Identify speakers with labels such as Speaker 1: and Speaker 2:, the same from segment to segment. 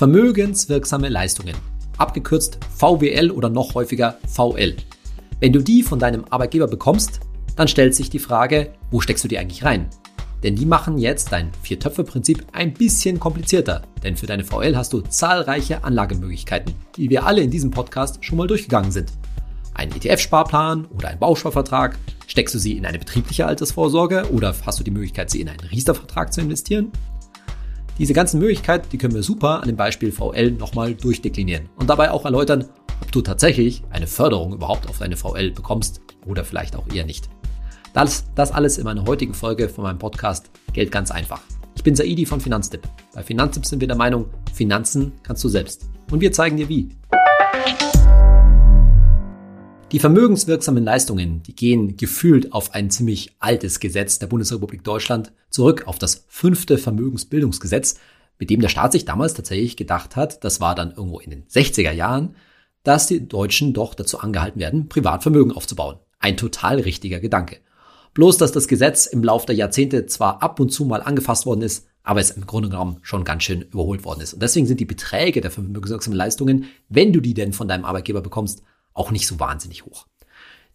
Speaker 1: Vermögenswirksame Leistungen, abgekürzt VWL oder noch häufiger VL. Wenn du die von deinem Arbeitgeber bekommst, dann stellt sich die Frage, wo steckst du die eigentlich rein? Denn die machen jetzt dein Vier-Töpfe-Prinzip ein bisschen komplizierter. Denn für deine VL hast du zahlreiche Anlagemöglichkeiten, die wir alle in diesem Podcast schon mal durchgegangen sind. Ein ETF-Sparplan oder ein Bausparvertrag? Steckst du sie in eine betriebliche Altersvorsorge oder hast du die Möglichkeit, sie in einen Riester-Vertrag zu investieren? Diese ganzen Möglichkeiten, die können wir super an dem Beispiel VL nochmal durchdeklinieren und dabei auch erläutern, ob du tatsächlich eine Förderung überhaupt auf deine VL bekommst oder vielleicht auch eher nicht. Das, das alles in meiner heutigen Folge von meinem Podcast Geld ganz einfach. Ich bin Saidi von Finanztipp. Bei Finanztipp sind wir der Meinung, Finanzen kannst du selbst. Und wir zeigen dir wie. Die vermögenswirksamen Leistungen, die gehen gefühlt auf ein ziemlich altes Gesetz der Bundesrepublik Deutschland zurück, auf das fünfte Vermögensbildungsgesetz, mit dem der Staat sich damals tatsächlich gedacht hat, das war dann irgendwo in den 60er Jahren, dass die Deutschen doch dazu angehalten werden, Privatvermögen aufzubauen. Ein total richtiger Gedanke. Bloß, dass das Gesetz im Laufe der Jahrzehnte zwar ab und zu mal angefasst worden ist, aber es im Grunde genommen schon ganz schön überholt worden ist. Und deswegen sind die Beträge der vermögenswirksamen Leistungen, wenn du die denn von deinem Arbeitgeber bekommst, auch nicht so wahnsinnig hoch.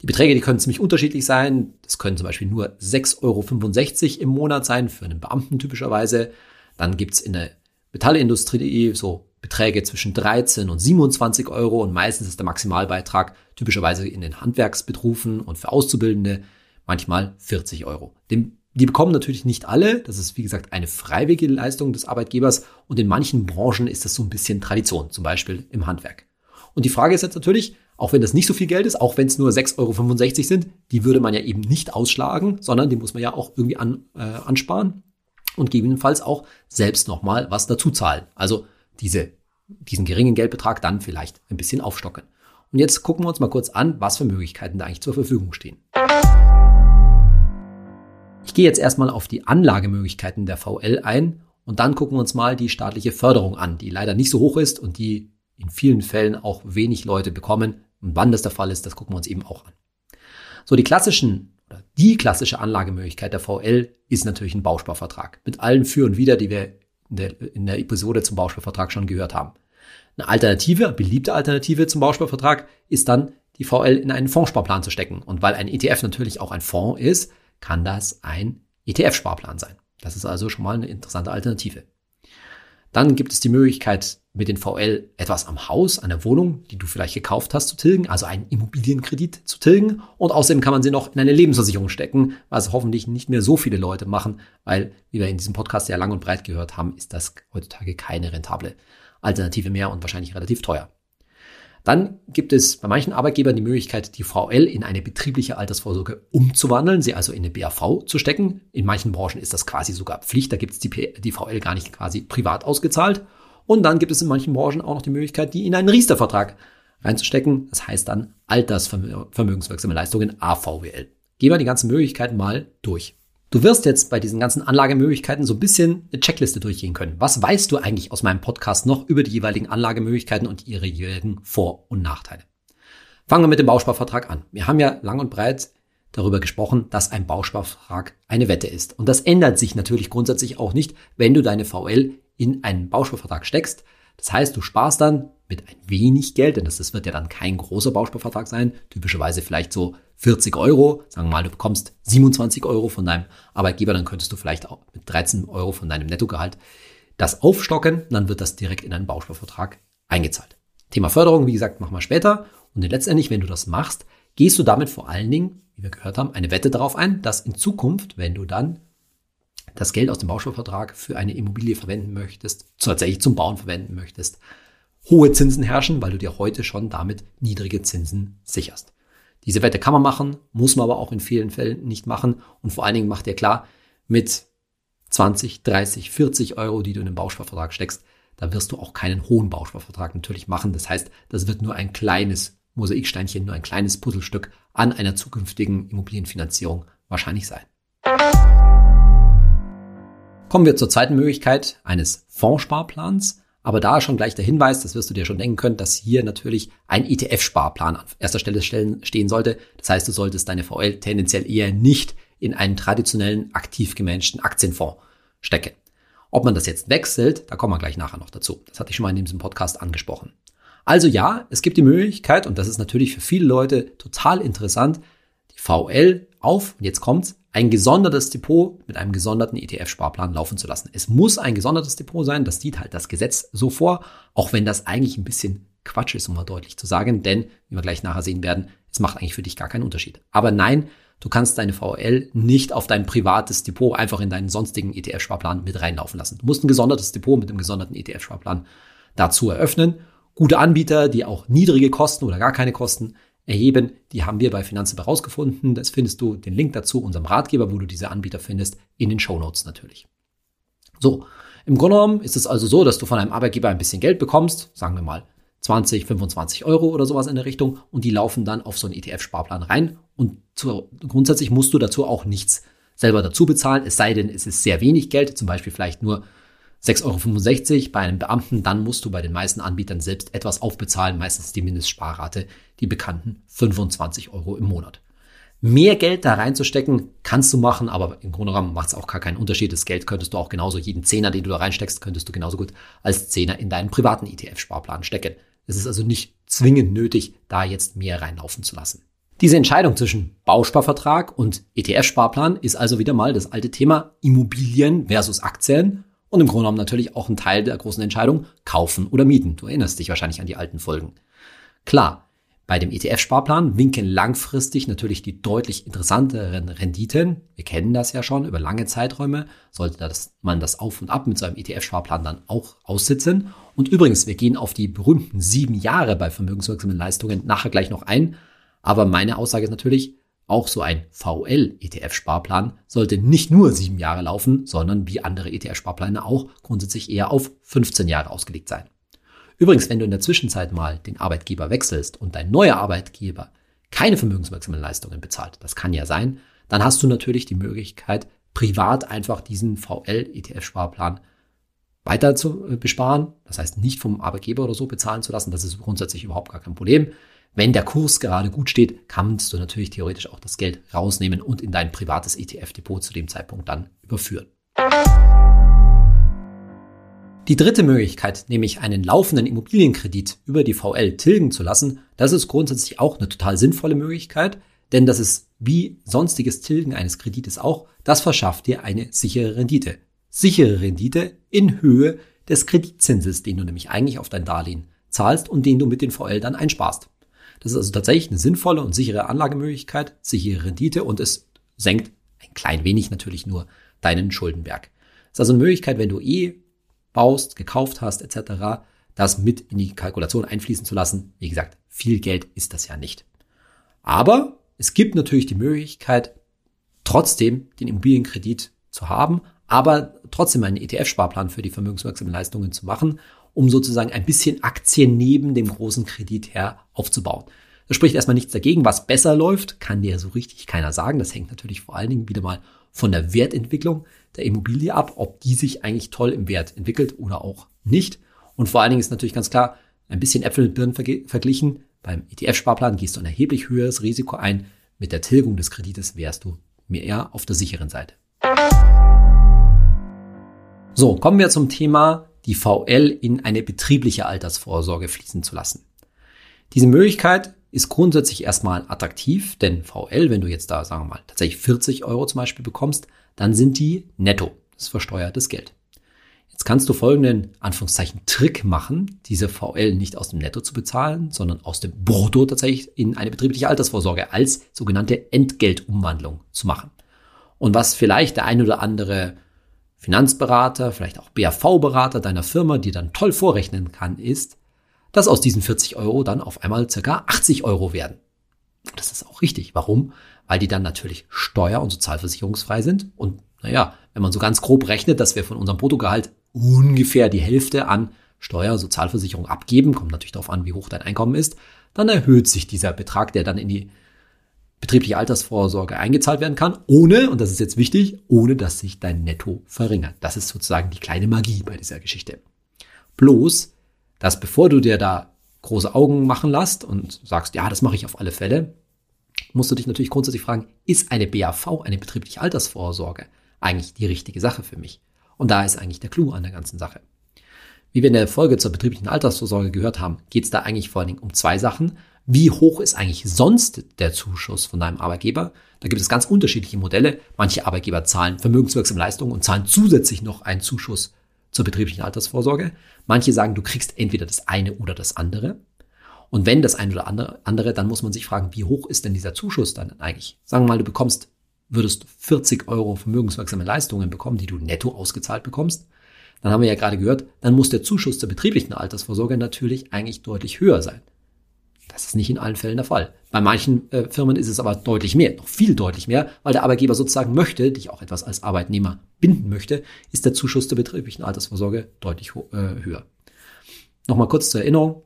Speaker 1: Die Beträge, die können ziemlich unterschiedlich sein. Das können zum Beispiel nur 6,65 Euro im Monat sein, für einen Beamten typischerweise. Dann gibt's in der Metallindustrie so Beträge zwischen 13 und 27 Euro und meistens ist der Maximalbeitrag typischerweise in den Handwerksberufen und für Auszubildende manchmal 40 Euro. Den, die bekommen natürlich nicht alle. Das ist, wie gesagt, eine freiwillige Leistung des Arbeitgebers. Und in manchen Branchen ist das so ein bisschen Tradition, zum Beispiel im Handwerk. Und die Frage ist jetzt natürlich, auch wenn das nicht so viel Geld ist, auch wenn es nur 6,65 Euro sind, die würde man ja eben nicht ausschlagen, sondern die muss man ja auch irgendwie an, äh, ansparen und gegebenenfalls auch selbst nochmal was dazu zahlen. Also diese, diesen geringen Geldbetrag dann vielleicht ein bisschen aufstocken. Und jetzt gucken wir uns mal kurz an, was für Möglichkeiten da eigentlich zur Verfügung stehen. Ich gehe jetzt erstmal auf die Anlagemöglichkeiten der VL ein und dann gucken wir uns mal die staatliche Förderung an, die leider nicht so hoch ist und die in vielen Fällen auch wenig Leute bekommen. Und wann das der Fall ist, das gucken wir uns eben auch an. So, die klassischen oder die klassische Anlagemöglichkeit der VL ist natürlich ein Bausparvertrag mit allen Für und Wider, die wir in der, in der Episode zum Bausparvertrag schon gehört haben. Eine Alternative, eine beliebte Alternative zum Bausparvertrag ist dann die VL in einen Fondssparplan zu stecken. Und weil ein ETF natürlich auch ein Fonds ist, kann das ein ETF-Sparplan sein. Das ist also schon mal eine interessante Alternative. Dann gibt es die Möglichkeit, mit den VL etwas am Haus, an der Wohnung, die du vielleicht gekauft hast, zu tilgen, also einen Immobilienkredit zu tilgen. Und außerdem kann man sie noch in eine Lebensversicherung stecken, was hoffentlich nicht mehr so viele Leute machen, weil, wie wir in diesem Podcast ja lang und breit gehört haben, ist das heutzutage keine rentable Alternative mehr und wahrscheinlich relativ teuer. Dann gibt es bei manchen Arbeitgebern die Möglichkeit, die VL in eine betriebliche Altersvorsorge umzuwandeln, sie also in eine BAV zu stecken. In manchen Branchen ist das quasi sogar Pflicht, da gibt es die, die VL gar nicht quasi privat ausgezahlt. Und dann gibt es in manchen Branchen auch noch die Möglichkeit, die in einen Riester-Vertrag reinzustecken. Das heißt dann Altersvermögenswirksame Leistungen AVWL. Gehen wir die ganzen Möglichkeiten mal durch. Du wirst jetzt bei diesen ganzen Anlagemöglichkeiten so ein bisschen eine Checkliste durchgehen können. Was weißt du eigentlich aus meinem Podcast noch über die jeweiligen Anlagemöglichkeiten und ihre jeweiligen Vor- und Nachteile? Fangen wir mit dem Bausparvertrag an. Wir haben ja lang und breit darüber gesprochen, dass ein Bausparvertrag eine Wette ist. Und das ändert sich natürlich grundsätzlich auch nicht, wenn du deine VL in einen Bausparvertrag steckst. Das heißt, du sparst dann mit ein wenig Geld, denn das, wird ja dann kein großer Bausparvertrag sein, typischerweise vielleicht so 40 Euro, sagen wir mal, du bekommst 27 Euro von deinem Arbeitgeber, dann könntest du vielleicht auch mit 13 Euro von deinem Nettogehalt das aufstocken, dann wird das direkt in einen Bausparvertrag eingezahlt. Thema Förderung, wie gesagt, machen wir später. Und letztendlich, wenn du das machst, gehst du damit vor allen Dingen, wie wir gehört haben, eine Wette darauf ein, dass in Zukunft, wenn du dann das Geld aus dem Bausparvertrag für eine Immobilie verwenden möchtest, tatsächlich zum Bauen verwenden möchtest, hohe Zinsen herrschen, weil du dir heute schon damit niedrige Zinsen sicherst. Diese Wette kann man machen, muss man aber auch in vielen Fällen nicht machen. Und vor allen Dingen macht dir klar, mit 20, 30, 40 Euro, die du in den Bausparvertrag steckst, da wirst du auch keinen hohen Bausparvertrag natürlich machen. Das heißt, das wird nur ein kleines Mosaiksteinchen, nur ein kleines Puzzlestück an einer zukünftigen Immobilienfinanzierung wahrscheinlich sein. Kommen wir zur zweiten Möglichkeit eines Fondssparplans. Aber da schon gleich der Hinweis, das wirst du dir schon denken können, dass hier natürlich ein ETF-Sparplan an erster Stelle stehen sollte. Das heißt, du solltest deine VL tendenziell eher nicht in einen traditionellen, aktiv gemanagten Aktienfonds stecken. Ob man das jetzt wechselt, da kommen wir gleich nachher noch dazu. Das hatte ich schon mal in diesem Podcast angesprochen. Also ja, es gibt die Möglichkeit, und das ist natürlich für viele Leute total interessant, die VL auf, und jetzt kommt's, ein gesondertes Depot mit einem gesonderten ETF-Sparplan laufen zu lassen. Es muss ein gesondertes Depot sein, das sieht halt das Gesetz so vor, auch wenn das eigentlich ein bisschen Quatsch ist, um mal deutlich zu sagen, denn, wie wir gleich nachher sehen werden, es macht eigentlich für dich gar keinen Unterschied. Aber nein, du kannst deine VL nicht auf dein privates Depot einfach in deinen sonstigen ETF-Sparplan mit reinlaufen lassen. Du musst ein gesondertes Depot mit einem gesonderten ETF-Sparplan dazu eröffnen. Gute Anbieter, die auch niedrige Kosten oder gar keine Kosten erheben. Die haben wir bei Finanzen herausgefunden. Das findest du den Link dazu, unserem Ratgeber, wo du diese Anbieter findest, in den Show Notes natürlich. So, im Grunde genommen ist es also so, dass du von einem Arbeitgeber ein bisschen Geld bekommst, sagen wir mal 20, 25 Euro oder sowas in der Richtung und die laufen dann auf so einen ETF-Sparplan rein und zu, grundsätzlich musst du dazu auch nichts selber dazu bezahlen, es sei denn, es ist sehr wenig Geld, zum Beispiel vielleicht nur 6,65 Euro bei einem Beamten, dann musst du bei den meisten Anbietern selbst etwas aufbezahlen, meistens die Mindestsparrate, die bekannten 25 Euro im Monat. Mehr Geld da reinzustecken, kannst du machen, aber im Grunde genommen macht es auch gar keinen Unterschied. Das Geld könntest du auch genauso, jeden Zehner, den du da reinsteckst, könntest du genauso gut als Zehner in deinen privaten ETF-Sparplan stecken. Es ist also nicht zwingend nötig, da jetzt mehr reinlaufen zu lassen. Diese Entscheidung zwischen Bausparvertrag und ETF-Sparplan ist also wieder mal das alte Thema Immobilien versus Aktien und im Grunde genommen natürlich auch ein Teil der großen Entscheidung, kaufen oder mieten. Du erinnerst dich wahrscheinlich an die alten Folgen. Klar, bei dem ETF-Sparplan winken langfristig natürlich die deutlich interessanteren Renditen. Wir kennen das ja schon über lange Zeiträume. Sollte das, man das auf und ab mit so einem ETF-Sparplan dann auch aussitzen. Und übrigens, wir gehen auf die berühmten sieben Jahre bei vermögenswirksamen Leistungen nachher gleich noch ein. Aber meine Aussage ist natürlich, auch so ein VL-ETF-Sparplan sollte nicht nur sieben Jahre laufen, sondern wie andere ETF-Sparpläne auch grundsätzlich eher auf 15 Jahre ausgelegt sein. Übrigens, wenn du in der Zwischenzeit mal den Arbeitgeber wechselst und dein neuer Arbeitgeber keine vermögenswirksamen Leistungen bezahlt, das kann ja sein, dann hast du natürlich die Möglichkeit, privat einfach diesen VL-ETF-Sparplan weiter zu äh, besparen. Das heißt, nicht vom Arbeitgeber oder so bezahlen zu lassen. Das ist grundsätzlich überhaupt gar kein Problem. Wenn der Kurs gerade gut steht, kannst du natürlich theoretisch auch das Geld rausnehmen und in dein privates ETF-Depot zu dem Zeitpunkt dann überführen. Die dritte Möglichkeit, nämlich einen laufenden Immobilienkredit über die VL tilgen zu lassen, das ist grundsätzlich auch eine total sinnvolle Möglichkeit, denn das ist wie sonstiges Tilgen eines Kredites auch, das verschafft dir eine sichere Rendite. Sichere Rendite in Höhe des Kreditzinses, den du nämlich eigentlich auf dein Darlehen zahlst und den du mit den VL dann einsparst. Das ist also tatsächlich eine sinnvolle und sichere Anlagemöglichkeit, sichere Rendite und es senkt ein klein wenig natürlich nur deinen Schuldenberg. Das ist also eine Möglichkeit, wenn du eh baust, gekauft hast etc., das mit in die Kalkulation einfließen zu lassen. Wie gesagt, viel Geld ist das ja nicht. Aber es gibt natürlich die Möglichkeit, trotzdem den Immobilienkredit zu haben, aber trotzdem einen ETF-Sparplan für die vermögenswirksamen Leistungen zu machen um sozusagen ein bisschen Aktien neben dem großen Kredit her aufzubauen. Das spricht erstmal nichts dagegen. Was besser läuft, kann dir so richtig keiner sagen. Das hängt natürlich vor allen Dingen wieder mal von der Wertentwicklung der Immobilie ab, ob die sich eigentlich toll im Wert entwickelt oder auch nicht. Und vor allen Dingen ist natürlich ganz klar, ein bisschen Äpfel mit Birnen verglichen. Beim ETF-Sparplan gehst du ein erheblich höheres Risiko ein. Mit der Tilgung des Kredites wärst du mehr auf der sicheren Seite. So, kommen wir zum Thema die VL in eine betriebliche Altersvorsorge fließen zu lassen. Diese Möglichkeit ist grundsätzlich erstmal attraktiv, denn VL, wenn du jetzt da, sagen wir mal, tatsächlich 40 Euro zum Beispiel bekommst, dann sind die netto. Das ist versteuertes Geld. Jetzt kannst du folgenden Anführungszeichen Trick machen, diese VL nicht aus dem Netto zu bezahlen, sondern aus dem Brutto tatsächlich in eine betriebliche Altersvorsorge als sogenannte Entgeltumwandlung zu machen. Und was vielleicht der ein oder andere Finanzberater, vielleicht auch BAV-Berater deiner Firma, die dann toll vorrechnen kann, ist, dass aus diesen 40 Euro dann auf einmal circa 80 Euro werden. Das ist auch richtig. Warum? Weil die dann natürlich steuer- und sozialversicherungsfrei sind. Und naja, wenn man so ganz grob rechnet, dass wir von unserem Bruttogehalt ungefähr die Hälfte an Steuer, Sozialversicherung abgeben, kommt natürlich darauf an, wie hoch dein Einkommen ist, dann erhöht sich dieser Betrag, der dann in die betriebliche Altersvorsorge eingezahlt werden kann, ohne, und das ist jetzt wichtig, ohne dass sich dein Netto verringert. Das ist sozusagen die kleine Magie bei dieser Geschichte. Bloß, dass bevor du dir da große Augen machen lässt und sagst, ja, das mache ich auf alle Fälle, musst du dich natürlich grundsätzlich fragen, ist eine BAV, eine betriebliche Altersvorsorge, eigentlich die richtige Sache für mich? Und da ist eigentlich der Clou an der ganzen Sache. Wie wir in der Folge zur betrieblichen Altersvorsorge gehört haben, geht es da eigentlich vor allen Dingen um zwei Sachen. Wie hoch ist eigentlich sonst der Zuschuss von deinem Arbeitgeber? Da gibt es ganz unterschiedliche Modelle. Manche Arbeitgeber zahlen vermögenswirksame Leistungen und zahlen zusätzlich noch einen Zuschuss zur betrieblichen Altersvorsorge. Manche sagen, du kriegst entweder das eine oder das andere. Und wenn das eine oder andere, dann muss man sich fragen, wie hoch ist denn dieser Zuschuss dann eigentlich? Sagen wir mal, du bekommst, würdest 40 Euro vermögenswirksame Leistungen bekommen, die du netto ausgezahlt bekommst. Dann haben wir ja gerade gehört, dann muss der Zuschuss zur betrieblichen Altersvorsorge natürlich eigentlich deutlich höher sein. Das ist nicht in allen Fällen der Fall. Bei manchen äh, Firmen ist es aber deutlich mehr, noch viel deutlich mehr, weil der Arbeitgeber sozusagen möchte, dich auch etwas als Arbeitnehmer binden möchte, ist der Zuschuss zur betrieblichen Altersvorsorge deutlich äh, höher. Nochmal kurz zur Erinnerung.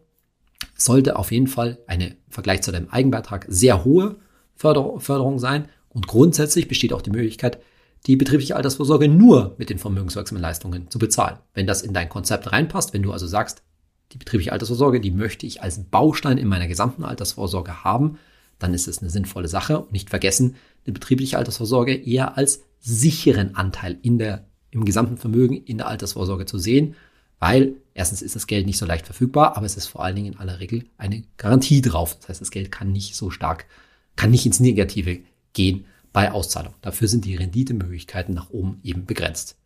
Speaker 1: Sollte auf jeden Fall eine im Vergleich zu deinem Eigenbeitrag sehr hohe Förder Förderung sein und grundsätzlich besteht auch die Möglichkeit, die betriebliche Altersvorsorge nur mit den vermögenswirksamen Leistungen zu bezahlen. Wenn das in dein Konzept reinpasst, wenn du also sagst, die betriebliche Altersvorsorge, die möchte ich als Baustein in meiner gesamten Altersvorsorge haben, dann ist es eine sinnvolle Sache. Und nicht vergessen, eine betriebliche Altersvorsorge eher als sicheren Anteil in der, im gesamten Vermögen in der Altersvorsorge zu sehen, weil erstens ist das Geld nicht so leicht verfügbar, aber es ist vor allen Dingen in aller Regel eine Garantie drauf. Das heißt, das Geld kann nicht so stark, kann nicht ins Negative gehen bei Auszahlung. Dafür sind die Renditemöglichkeiten nach oben eben begrenzt.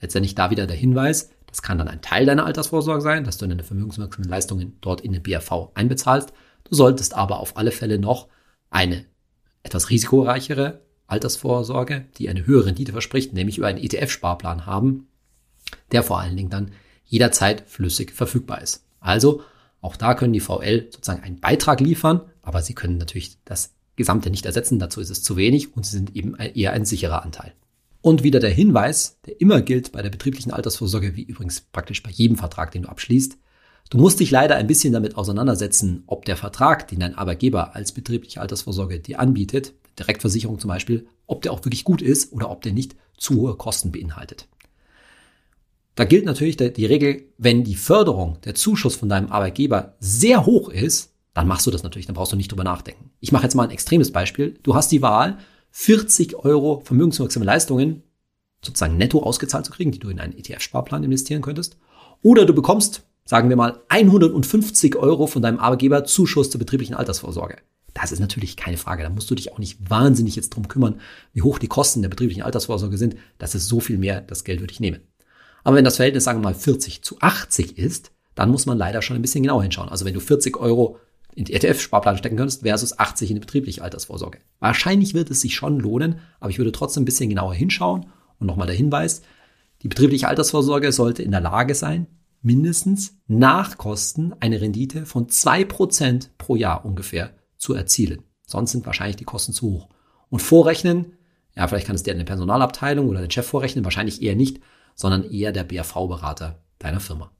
Speaker 1: Letztendlich da wieder der Hinweis, das kann dann ein Teil deiner Altersvorsorge sein, dass du deine vermögenswirksamen Leistungen dort in den BAV einbezahlst. Du solltest aber auf alle Fälle noch eine etwas risikoreichere Altersvorsorge, die eine höhere Rendite verspricht, nämlich über einen ETF-Sparplan haben, der vor allen Dingen dann jederzeit flüssig verfügbar ist. Also auch da können die VL sozusagen einen Beitrag liefern, aber sie können natürlich das Gesamte nicht ersetzen. Dazu ist es zu wenig und sie sind eben eher ein sicherer Anteil. Und wieder der Hinweis, der immer gilt bei der betrieblichen Altersvorsorge, wie übrigens praktisch bei jedem Vertrag, den du abschließt. Du musst dich leider ein bisschen damit auseinandersetzen, ob der Vertrag, den dein Arbeitgeber als betriebliche Altersvorsorge dir anbietet, Direktversicherung zum Beispiel, ob der auch wirklich gut ist oder ob der nicht zu hohe Kosten beinhaltet. Da gilt natürlich die Regel, wenn die Förderung, der Zuschuss von deinem Arbeitgeber sehr hoch ist, dann machst du das natürlich, dann brauchst du nicht drüber nachdenken. Ich mache jetzt mal ein extremes Beispiel. Du hast die Wahl, 40 Euro vermögenswirksame Leistungen sozusagen netto ausgezahlt zu kriegen, die du in einen ETF-Sparplan investieren könntest. Oder du bekommst, sagen wir mal, 150 Euro von deinem Arbeitgeber Zuschuss zur betrieblichen Altersvorsorge. Das ist natürlich keine Frage. Da musst du dich auch nicht wahnsinnig jetzt drum kümmern, wie hoch die Kosten der betrieblichen Altersvorsorge sind. Das ist so viel mehr, das Geld würde ich nehmen. Aber wenn das Verhältnis, sagen wir mal, 40 zu 80 ist, dann muss man leider schon ein bisschen genauer hinschauen. Also wenn du 40 Euro in die ETF-Sparplan stecken könntest, versus 80 in die betriebliche Altersvorsorge. Wahrscheinlich wird es sich schon lohnen, aber ich würde trotzdem ein bisschen genauer hinschauen. Und nochmal der Hinweis, die betriebliche Altersvorsorge sollte in der Lage sein, mindestens nach Kosten eine Rendite von zwei Prozent pro Jahr ungefähr zu erzielen. Sonst sind wahrscheinlich die Kosten zu hoch. Und vorrechnen, ja, vielleicht kann es dir eine Personalabteilung oder der Chef vorrechnen, wahrscheinlich eher nicht, sondern eher der BAV-Berater deiner Firma.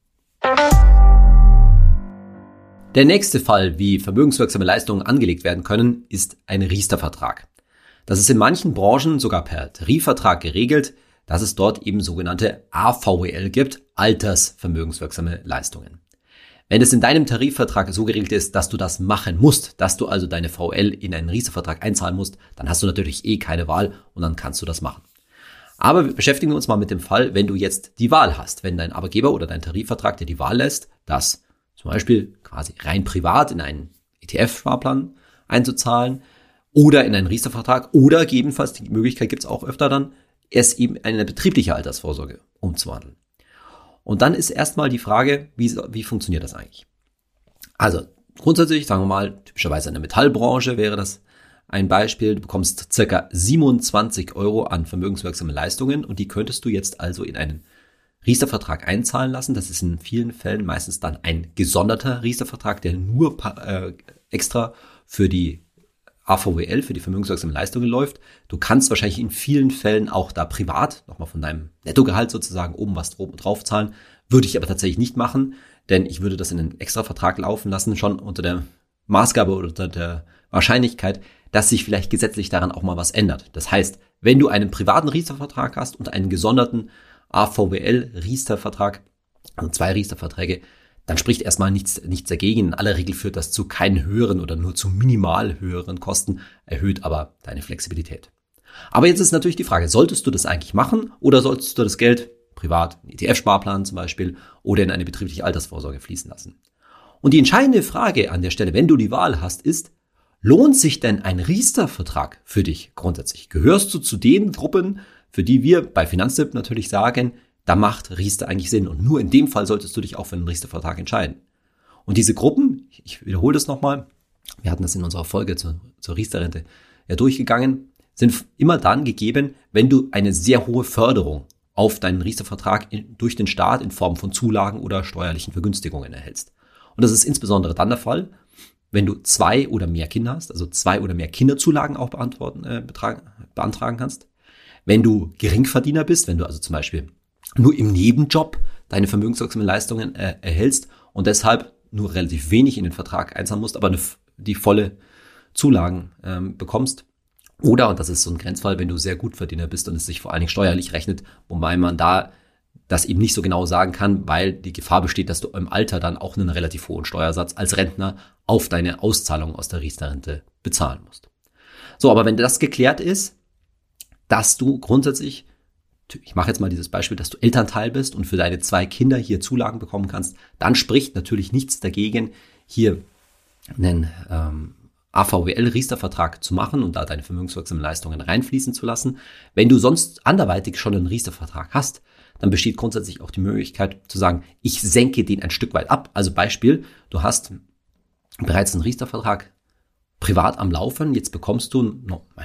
Speaker 1: Der nächste Fall, wie vermögenswirksame Leistungen angelegt werden können, ist ein Riester-Vertrag. Das ist in manchen Branchen sogar per Tarifvertrag geregelt, dass es dort eben sogenannte AVWL gibt, Altersvermögenswirksame Leistungen. Wenn es in deinem Tarifvertrag so geregelt ist, dass du das machen musst, dass du also deine VL in einen Riester-Vertrag einzahlen musst, dann hast du natürlich eh keine Wahl und dann kannst du das machen. Aber wir beschäftigen uns mal mit dem Fall, wenn du jetzt die Wahl hast, wenn dein Arbeitgeber oder dein Tarifvertrag dir die Wahl lässt, dass zum Beispiel quasi rein privat in einen ETF-Sparplan einzuzahlen oder in einen Riester-Vertrag oder gegebenenfalls die Möglichkeit gibt es auch öfter dann, es eben in eine betriebliche Altersvorsorge umzuwandeln. Und dann ist erstmal die Frage, wie, wie funktioniert das eigentlich? Also grundsätzlich, sagen wir mal, typischerweise in der Metallbranche wäre das ein Beispiel. Du bekommst circa 27 Euro an vermögenswirksame Leistungen und die könntest du jetzt also in einen Riester-Vertrag einzahlen lassen. Das ist in vielen Fällen meistens dann ein gesonderter Riester-Vertrag, der nur äh, extra für die AVWL, für die vermögenswirksame Leistungen läuft. Du kannst wahrscheinlich in vielen Fällen auch da privat, nochmal von deinem Nettogehalt sozusagen, oben was drauf zahlen. Würde ich aber tatsächlich nicht machen, denn ich würde das in einen extra Vertrag laufen lassen, schon unter der Maßgabe oder unter der Wahrscheinlichkeit, dass sich vielleicht gesetzlich daran auch mal was ändert. Das heißt, wenn du einen privaten Riester-Vertrag hast und einen gesonderten AVWL-Riester-Vertrag, also zwei Riester-Verträge, dann spricht erstmal nichts, nichts dagegen. In aller Regel führt das zu keinen höheren oder nur zu minimal höheren Kosten, erhöht aber deine Flexibilität. Aber jetzt ist natürlich die Frage, solltest du das eigentlich machen oder solltest du das Geld privat einen ETF-Sparplan zum Beispiel oder in eine betriebliche Altersvorsorge fließen lassen. Und die entscheidende Frage an der Stelle, wenn du die Wahl hast, ist, lohnt sich denn ein Riester-Vertrag für dich grundsätzlich? Gehörst du zu den Gruppen, für die wir bei Finanztipp natürlich sagen, da macht Riester eigentlich Sinn. Und nur in dem Fall solltest du dich auch für einen Riester-Vertrag entscheiden. Und diese Gruppen, ich wiederhole das nochmal, wir hatten das in unserer Folge zur, zur Riester-Rente ja durchgegangen, sind immer dann gegeben, wenn du eine sehr hohe Förderung auf deinen Riester-Vertrag durch den Staat in Form von Zulagen oder steuerlichen Vergünstigungen erhältst. Und das ist insbesondere dann der Fall, wenn du zwei oder mehr Kinder hast, also zwei oder mehr Kinderzulagen auch beantworten, äh, beantragen kannst. Wenn du Geringverdiener bist, wenn du also zum Beispiel nur im Nebenjob deine vermögenswirksamen Leistungen äh, erhältst und deshalb nur relativ wenig in den Vertrag einzahlen musst, aber eine, die volle Zulagen ähm, bekommst. Oder, und das ist so ein Grenzfall, wenn du sehr gut Verdiener bist und es sich vor allen Dingen steuerlich rechnet, wobei man da das eben nicht so genau sagen kann, weil die Gefahr besteht, dass du im Alter dann auch einen relativ hohen Steuersatz als Rentner auf deine Auszahlung aus der Riester-Rente bezahlen musst. So, aber wenn das geklärt ist, dass du grundsätzlich, ich mache jetzt mal dieses Beispiel, dass du Elternteil bist und für deine zwei Kinder hier Zulagen bekommen kannst, dann spricht natürlich nichts dagegen, hier einen ähm, AVWL-Riester-Vertrag zu machen und da deine vermögenswirksamen Leistungen reinfließen zu lassen. Wenn du sonst anderweitig schon einen Riester-Vertrag hast, dann besteht grundsätzlich auch die Möglichkeit zu sagen, ich senke den ein Stück weit ab. Also Beispiel, du hast bereits einen Riester-Vertrag privat am Laufen, jetzt bekommst du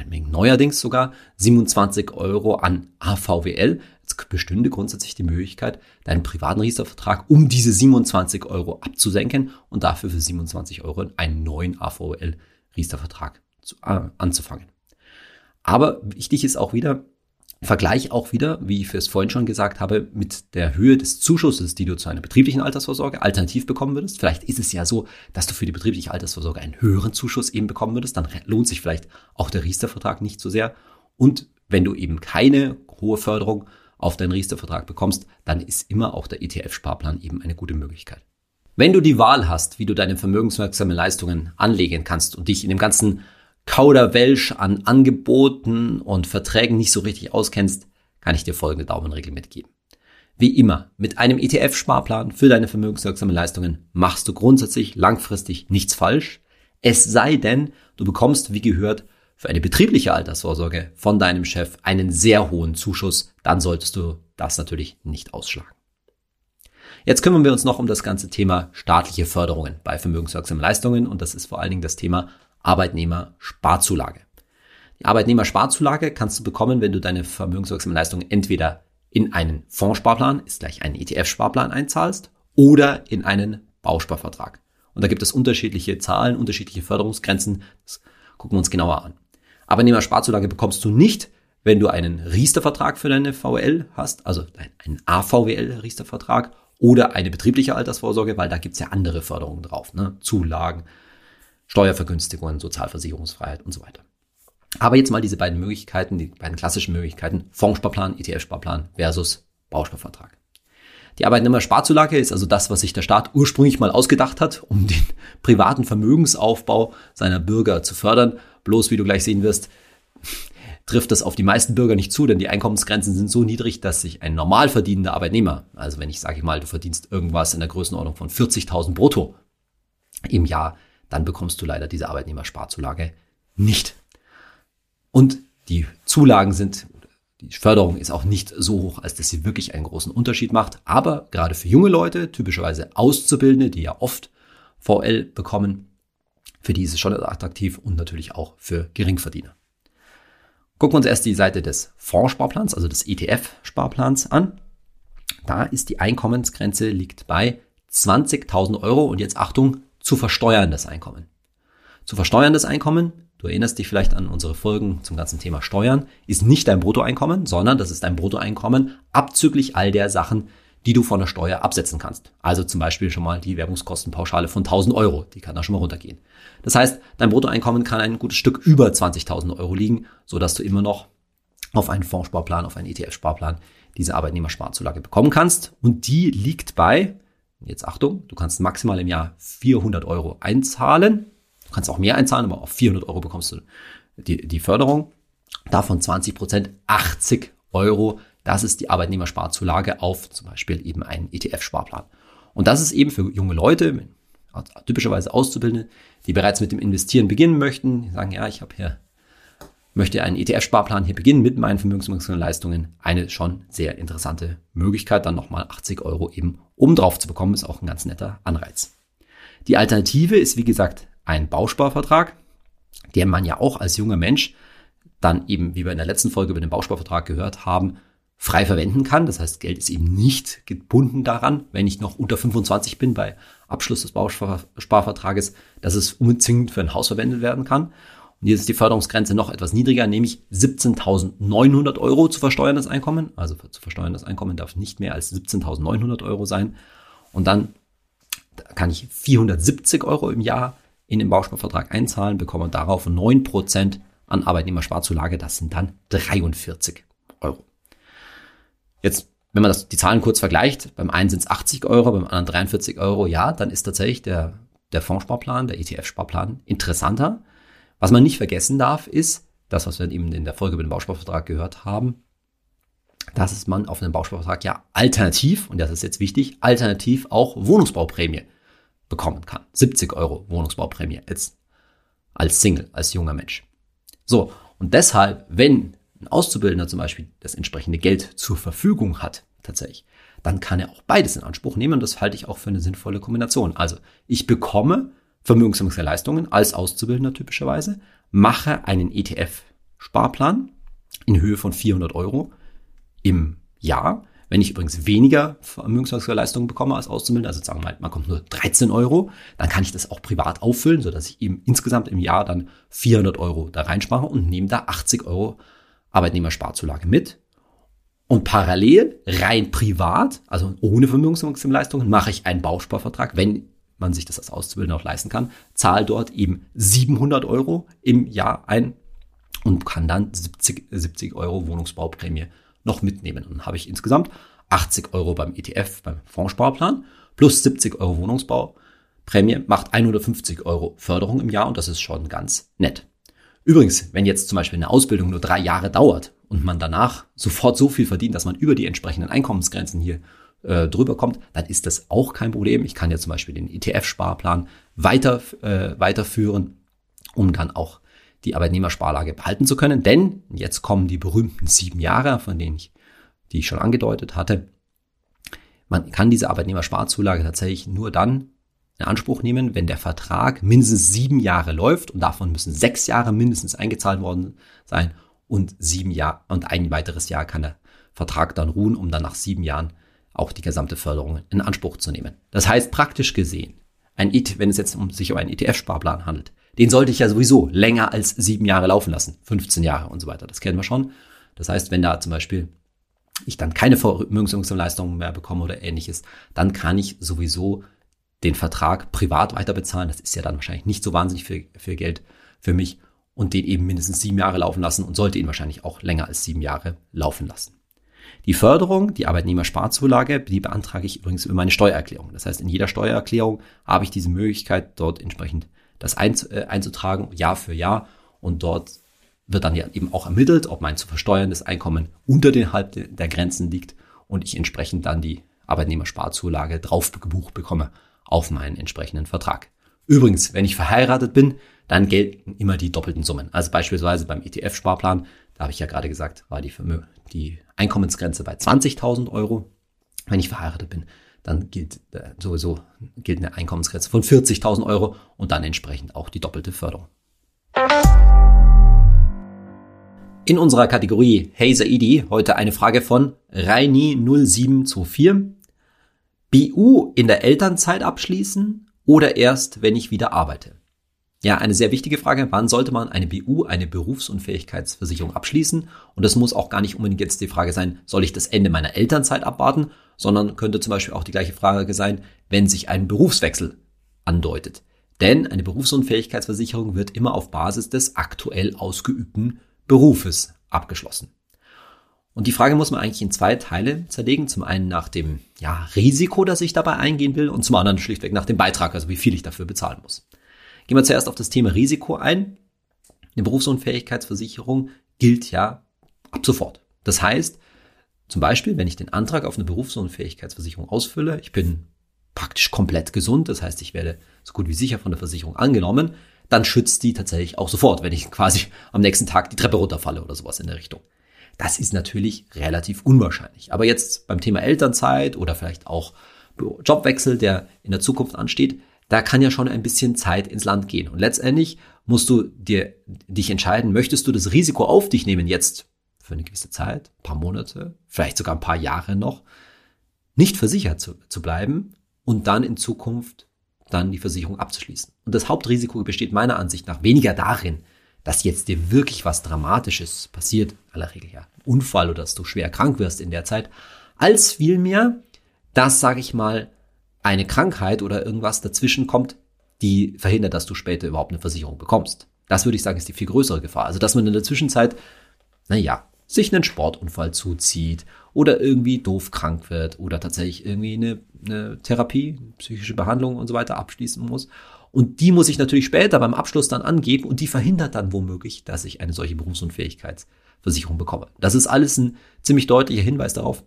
Speaker 1: neuerdings sogar 27 Euro an AVWL. Jetzt bestünde grundsätzlich die Möglichkeit, deinen privaten Riester-Vertrag um diese 27 Euro abzusenken und dafür für 27 Euro einen neuen AVWL Riester-Vertrag äh, anzufangen. Aber wichtig ist auch wieder, Vergleich auch wieder, wie ich es vorhin schon gesagt habe, mit der Höhe des Zuschusses, die du zu einer betrieblichen Altersvorsorge alternativ bekommen würdest. Vielleicht ist es ja so, dass du für die betriebliche Altersvorsorge einen höheren Zuschuss eben bekommen würdest. Dann lohnt sich vielleicht auch der Riester-Vertrag nicht so sehr. Und wenn du eben keine hohe Förderung auf deinen Riester-Vertrag bekommst, dann ist immer auch der ETF-Sparplan eben eine gute Möglichkeit. Wenn du die Wahl hast, wie du deine vermögenswirksame Leistungen anlegen kannst und dich in dem ganzen Kauderwelsch an Angeboten und Verträgen nicht so richtig auskennst, kann ich dir folgende Daumenregel mitgeben. Wie immer, mit einem ETF-Sparplan für deine vermögenswirksamen Leistungen machst du grundsätzlich langfristig nichts falsch. Es sei denn, du bekommst, wie gehört, für eine betriebliche Altersvorsorge von deinem Chef einen sehr hohen Zuschuss, dann solltest du das natürlich nicht ausschlagen. Jetzt kümmern wir uns noch um das ganze Thema staatliche Förderungen bei vermögenswirksamen Leistungen und das ist vor allen Dingen das Thema Arbeitnehmersparzulage. Die Arbeitnehmersparzulage kannst du bekommen, wenn du deine vermögenswirksame Leistung entweder in einen Fondssparplan, ist gleich einen ETF-Sparplan einzahlst, oder in einen Bausparvertrag. Und da gibt es unterschiedliche Zahlen, unterschiedliche Förderungsgrenzen. Das gucken wir uns genauer an. Arbeitnehmersparzulage bekommst du nicht, wenn du einen Riester-Vertrag für deine VWL hast, also einen AVWL-Riester-Vertrag oder eine betriebliche Altersvorsorge, weil da gibt's ja andere Förderungen drauf, ne? Zulagen, Steuervergünstigungen, Sozialversicherungsfreiheit und so weiter. Aber jetzt mal diese beiden Möglichkeiten, die beiden klassischen Möglichkeiten, Fondssparplan, ETF-Sparplan versus Bausparvertrag. Die Arbeitnehmersparzulage ist also das, was sich der Staat ursprünglich mal ausgedacht hat, um den privaten Vermögensaufbau seiner Bürger zu fördern. Bloß, wie du gleich sehen wirst, trifft das auf die meisten Bürger nicht zu, denn die Einkommensgrenzen sind so niedrig, dass sich ein normal verdienender Arbeitnehmer, also wenn ich sage mal, du verdienst irgendwas in der Größenordnung von 40.000 brutto im Jahr, dann bekommst du leider diese Arbeitnehmersparzulage nicht. Und die Zulagen sind, die Förderung ist auch nicht so hoch, als dass sie wirklich einen großen Unterschied macht. Aber gerade für junge Leute, typischerweise Auszubildende, die ja oft VL bekommen, für die ist es schon attraktiv und natürlich auch für Geringverdiener. Gucken wir uns erst die Seite des Fondssparplans, also des ETF-Sparplans an. Da ist die Einkommensgrenze liegt bei 20.000 Euro und jetzt Achtung, zu versteuerndes Einkommen. Zu versteuerndes Einkommen, du erinnerst dich vielleicht an unsere Folgen zum ganzen Thema Steuern, ist nicht dein Bruttoeinkommen, sondern das ist dein Bruttoeinkommen abzüglich all der Sachen, die du von der Steuer absetzen kannst. Also zum Beispiel schon mal die Werbungskostenpauschale von 1000 Euro, die kann da schon mal runtergehen. Das heißt, dein Bruttoeinkommen kann ein gutes Stück über 20.000 Euro liegen, so dass du immer noch auf einen Fondssparplan, auf einen ETF-Sparplan diese Arbeitnehmersparzulage bekommen kannst. Und die liegt bei Jetzt Achtung, du kannst maximal im Jahr 400 Euro einzahlen. Du kannst auch mehr einzahlen, aber auf 400 Euro bekommst du die, die Förderung. Davon 20 Prozent, 80 Euro Das ist die Arbeitnehmersparzulage auf zum Beispiel eben einen ETF-Sparplan. Und das ist eben für junge Leute, typischerweise Auszubildende, die bereits mit dem Investieren beginnen möchten, die sagen, ja, ich habe hier, möchte einen ETF-Sparplan hier beginnen mit meinen vermögenswirksamen Leistungen, eine schon sehr interessante Möglichkeit, dann nochmal 80 Euro eben obendrauf zu bekommen, ist auch ein ganz netter Anreiz. Die Alternative ist, wie gesagt, ein Bausparvertrag, der man ja auch als junger Mensch dann eben, wie wir in der letzten Folge über den Bausparvertrag gehört haben, frei verwenden kann. Das heißt, Geld ist eben nicht gebunden daran, wenn ich noch unter 25 bin bei Abschluss des Bausparvertrages, dass es unbedingt für ein Haus verwendet werden kann. Und hier ist die Förderungsgrenze noch etwas niedriger, nämlich 17.900 Euro zu versteuerndes Einkommen. Also zu versteuerndes Einkommen darf nicht mehr als 17.900 Euro sein. Und dann kann ich 470 Euro im Jahr in den Bausparvertrag einzahlen, bekomme darauf 9% an Arbeitnehmersparzulage. Das sind dann 43 Euro. Jetzt, wenn man das, die Zahlen kurz vergleicht, beim einen sind es 80 Euro, beim anderen 43 Euro, ja, dann ist tatsächlich der, der Fondssparplan, der ETF-Sparplan interessanter. Was man nicht vergessen darf, ist, das, was wir eben in der Folge über den Bausparvertrag gehört haben, dass man auf einem Bausparvertrag ja alternativ, und das ist jetzt wichtig, alternativ auch Wohnungsbauprämie bekommen kann. 70 Euro Wohnungsbauprämie jetzt als Single, als junger Mensch. So, und deshalb, wenn ein Auszubildender zum Beispiel das entsprechende Geld zur Verfügung hat, tatsächlich, dann kann er auch beides in Anspruch nehmen und das halte ich auch für eine sinnvolle Kombination. Also ich bekomme vermögenswirksame Leistungen als Auszubildender typischerweise, mache einen ETF-Sparplan in Höhe von 400 Euro im Jahr. Wenn ich übrigens weniger Vermögenswirksame bekomme als Auszubildender, also sagen wir mal, man kommt nur 13 Euro, dann kann ich das auch privat auffüllen, sodass ich eben insgesamt im Jahr dann 400 Euro da reinspare und nehme da 80 Euro Arbeitnehmersparzulage mit. Und parallel, rein privat, also ohne Vermögenswirksame mache ich einen Bausparvertrag, wenn man sich das als Auszubildender auch leisten kann, zahle dort eben 700 Euro im Jahr ein und kann dann 70, 70 Euro Wohnungsbauprämie noch mitnehmen. Und dann habe ich insgesamt 80 Euro beim ETF, beim Fondssparplan plus 70 Euro Wohnungsbauprämie macht 150 Euro Förderung im Jahr und das ist schon ganz nett. Übrigens, wenn jetzt zum Beispiel eine Ausbildung nur drei Jahre dauert und man danach sofort so viel verdient, dass man über die entsprechenden Einkommensgrenzen hier äh, drüber kommt, dann ist das auch kein Problem. Ich kann ja zum Beispiel den ETF-Sparplan weiter, äh, weiterführen, um dann auch die Arbeitnehmersparlage behalten zu können. Denn jetzt kommen die berühmten sieben Jahre, von denen ich, die ich schon angedeutet hatte. Man kann diese Arbeitnehmersparzulage tatsächlich nur dann in Anspruch nehmen, wenn der Vertrag mindestens sieben Jahre läuft und davon müssen sechs Jahre mindestens eingezahlt worden sein und sieben Jahre und ein weiteres Jahr kann der Vertrag dann ruhen, um dann nach sieben Jahren auch die gesamte Förderung in Anspruch zu nehmen. Das heißt praktisch gesehen, ein IT, wenn es jetzt um sich um einen ETF-Sparplan handelt, den sollte ich ja sowieso länger als sieben Jahre laufen lassen, 15 Jahre und so weiter. Das kennen wir schon. Das heißt, wenn da zum Beispiel ich dann keine Vermögensleistungen mehr bekomme oder ähnliches, dann kann ich sowieso den Vertrag privat weiter bezahlen. Das ist ja dann wahrscheinlich nicht so wahnsinnig viel, viel Geld für mich und den eben mindestens sieben Jahre laufen lassen und sollte ihn wahrscheinlich auch länger als sieben Jahre laufen lassen. Die Förderung, die Arbeitnehmersparzulage, die beantrage ich übrigens über meine Steuererklärung. Das heißt, in jeder Steuererklärung habe ich diese Möglichkeit, dort entsprechend das äh, einzutragen, Jahr für Jahr. Und dort wird dann ja eben auch ermittelt, ob mein zu versteuerndes Einkommen unter den Halb der Grenzen liegt und ich entsprechend dann die Arbeitnehmersparzulage drauf gebucht bekomme auf meinen entsprechenden Vertrag. Übrigens, wenn ich verheiratet bin, dann gelten immer die doppelten Summen. Also beispielsweise beim ETF-Sparplan, da habe ich ja gerade gesagt, war die, die Einkommensgrenze bei 20.000 Euro. Wenn ich verheiratet bin, dann gilt äh, sowieso gilt eine Einkommensgrenze von 40.000 Euro und dann entsprechend auch die doppelte Förderung. In unserer Kategorie Hey Saidi heute eine Frage von Reini0724. BU in der Elternzeit abschließen oder erst, wenn ich wieder arbeite? Ja, eine sehr wichtige Frage. Wann sollte man eine BU, eine Berufsunfähigkeitsversicherung abschließen? Und das muss auch gar nicht unbedingt jetzt die Frage sein, soll ich das Ende meiner Elternzeit abwarten, sondern könnte zum Beispiel auch die gleiche Frage sein, wenn sich ein Berufswechsel andeutet. Denn eine Berufsunfähigkeitsversicherung wird immer auf Basis des aktuell ausgeübten Berufes abgeschlossen. Und die Frage muss man eigentlich in zwei Teile zerlegen. Zum einen nach dem ja, Risiko, das ich dabei eingehen will und zum anderen schlichtweg nach dem Beitrag, also wie viel ich dafür bezahlen muss. Gehen wir zuerst auf das Thema Risiko ein. Eine Berufsunfähigkeitsversicherung gilt ja ab sofort. Das heißt, Zum Beispiel, wenn ich den Antrag auf eine Berufsunfähigkeitsversicherung ausfülle, ich bin praktisch komplett gesund, das heißt, ich werde so gut wie sicher von der Versicherung angenommen, dann schützt die tatsächlich auch sofort, wenn ich quasi am nächsten Tag die Treppe runterfalle oder sowas in der Richtung. Das ist natürlich relativ unwahrscheinlich. Aber jetzt beim Thema Elternzeit oder vielleicht auch Jobwechsel, der in der Zukunft ansteht, da kann ja schon ein bisschen Zeit ins Land gehen. Und letztendlich musst du dir, dich entscheiden, möchtest du das Risiko auf dich nehmen, jetzt für eine gewisse Zeit, paar Monate, vielleicht sogar ein paar Jahre noch, nicht versichert zu, zu bleiben und dann in Zukunft dann die Versicherung abzuschließen. Und das Hauptrisiko besteht meiner Ansicht nach weniger darin, dass jetzt dir wirklich was Dramatisches passiert, aller Regel ja, ein Unfall oder dass du schwer krank wirst in der Zeit, als vielmehr, dass, sage ich mal, eine Krankheit oder irgendwas dazwischen kommt, die verhindert, dass du später überhaupt eine Versicherung bekommst. Das würde ich sagen, ist die viel größere Gefahr. Also, dass man in der Zwischenzeit, naja, sich einen Sportunfall zuzieht oder irgendwie doof krank wird oder tatsächlich irgendwie eine, eine Therapie, psychische Behandlung und so weiter abschließen muss. Und die muss ich natürlich später beim Abschluss dann angeben und die verhindert dann womöglich, dass ich eine solche Berufsunfähigkeitsversicherung bekomme. Das ist alles ein ziemlich deutlicher Hinweis darauf,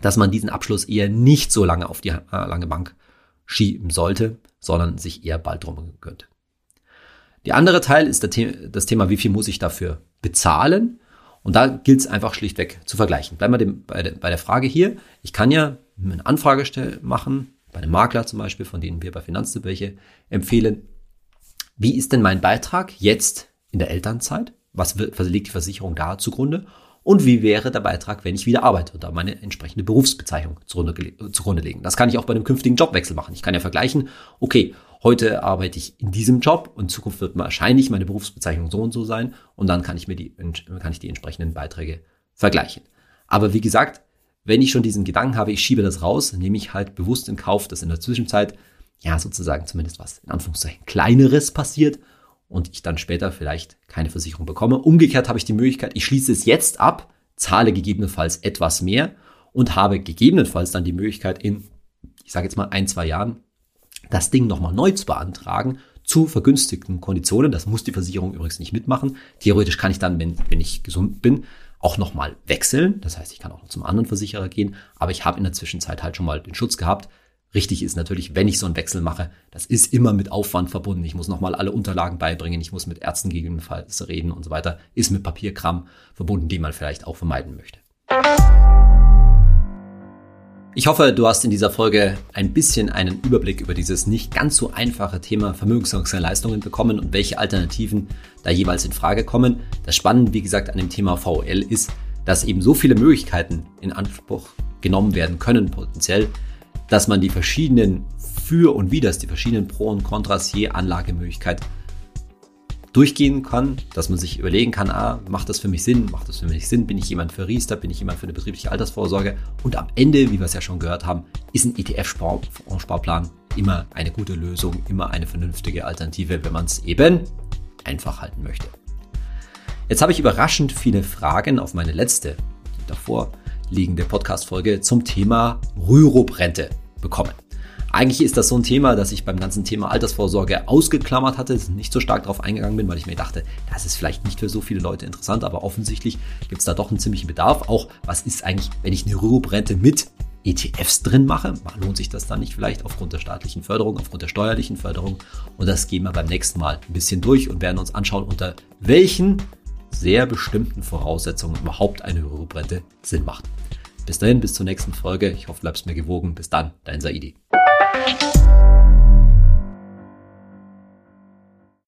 Speaker 1: dass man diesen Abschluss eher nicht so lange auf die äh, lange Bank schieben sollte, sondern sich eher bald drum könnte. Der andere Teil ist das Thema, wie viel muss ich dafür bezahlen? Und da gilt es einfach schlichtweg zu vergleichen. Bleiben wir dem, bei, der, bei der Frage hier. Ich kann ja eine Anfrage machen, bei einem Makler zum Beispiel, von denen wir bei Finanztipp welche empfehlen. Wie ist denn mein Beitrag jetzt in der Elternzeit? Was, wird, was liegt die Versicherung da zugrunde? Und wie wäre der Beitrag, wenn ich wieder arbeite und da meine entsprechende Berufsbezeichnung zugrunde, zugrunde legen? Das kann ich auch bei einem künftigen Jobwechsel machen. Ich kann ja vergleichen, okay, heute arbeite ich in diesem Job und in Zukunft wird wahrscheinlich meine Berufsbezeichnung so und so sein und dann kann ich mir die, kann ich die entsprechenden Beiträge vergleichen. Aber wie gesagt, wenn ich schon diesen Gedanken habe, ich schiebe das raus, nehme ich halt bewusst in Kauf, dass in der Zwischenzeit ja sozusagen zumindest was in Anführungszeichen kleineres passiert und ich dann später vielleicht keine Versicherung bekomme. Umgekehrt habe ich die Möglichkeit, ich schließe es jetzt ab, zahle gegebenenfalls etwas mehr und habe gegebenenfalls dann die Möglichkeit in, ich sage jetzt mal ein, zwei Jahren das Ding nochmal neu zu beantragen zu vergünstigten Konditionen. Das muss die Versicherung übrigens nicht mitmachen. Theoretisch kann ich dann, wenn, wenn ich gesund bin, auch nochmal wechseln. Das heißt, ich kann auch noch zum anderen Versicherer gehen, aber ich habe in der Zwischenzeit halt schon mal den Schutz gehabt. Richtig ist natürlich, wenn ich so einen Wechsel mache, das ist immer mit Aufwand verbunden. Ich muss nochmal alle Unterlagen beibringen, ich muss mit Ärzten gegebenenfalls reden und so weiter. Ist mit Papierkram verbunden, den man vielleicht auch vermeiden möchte. Ich hoffe, du hast in dieser Folge ein bisschen einen Überblick über dieses nicht ganz so einfache Thema Vermögensleistungen bekommen und welche Alternativen da jeweils in Frage kommen. Das Spannende, wie gesagt, an dem Thema VL ist, dass eben so viele Möglichkeiten in Anspruch genommen werden können, potenziell, dass man die verschiedenen Für und Widers, die verschiedenen Pro und Kontras je Anlagemöglichkeit durchgehen kann, dass man sich überlegen kann, ah, macht das für mich Sinn, macht das für mich Sinn, bin ich jemand für Riester, bin ich jemand für eine betriebliche Altersvorsorge und am Ende, wie wir es ja schon gehört haben, ist ein ETF-Sparplan immer eine gute Lösung, immer eine vernünftige Alternative, wenn man es eben einfach halten möchte. Jetzt habe ich überraschend viele Fragen auf meine letzte, davor liegende Podcast-Folge zum Thema Rürup-Rente bekommen. Eigentlich ist das so ein Thema, das ich beim ganzen Thema Altersvorsorge ausgeklammert hatte, nicht so stark darauf eingegangen bin, weil ich mir dachte, das ist vielleicht nicht für so viele Leute interessant, aber offensichtlich gibt es da doch einen ziemlichen Bedarf. Auch was ist eigentlich, wenn ich eine Rürup-Rente mit ETFs drin mache, lohnt sich das dann nicht vielleicht aufgrund der staatlichen Förderung, aufgrund der steuerlichen Förderung. Und das gehen wir beim nächsten Mal ein bisschen durch und werden uns anschauen, unter welchen sehr bestimmten Voraussetzungen überhaupt eine Rürup-Rente Sinn macht. Bis dahin, bis zur nächsten Folge. Ich hoffe, du bleibst mir gewogen. Bis dann, dein Saidi.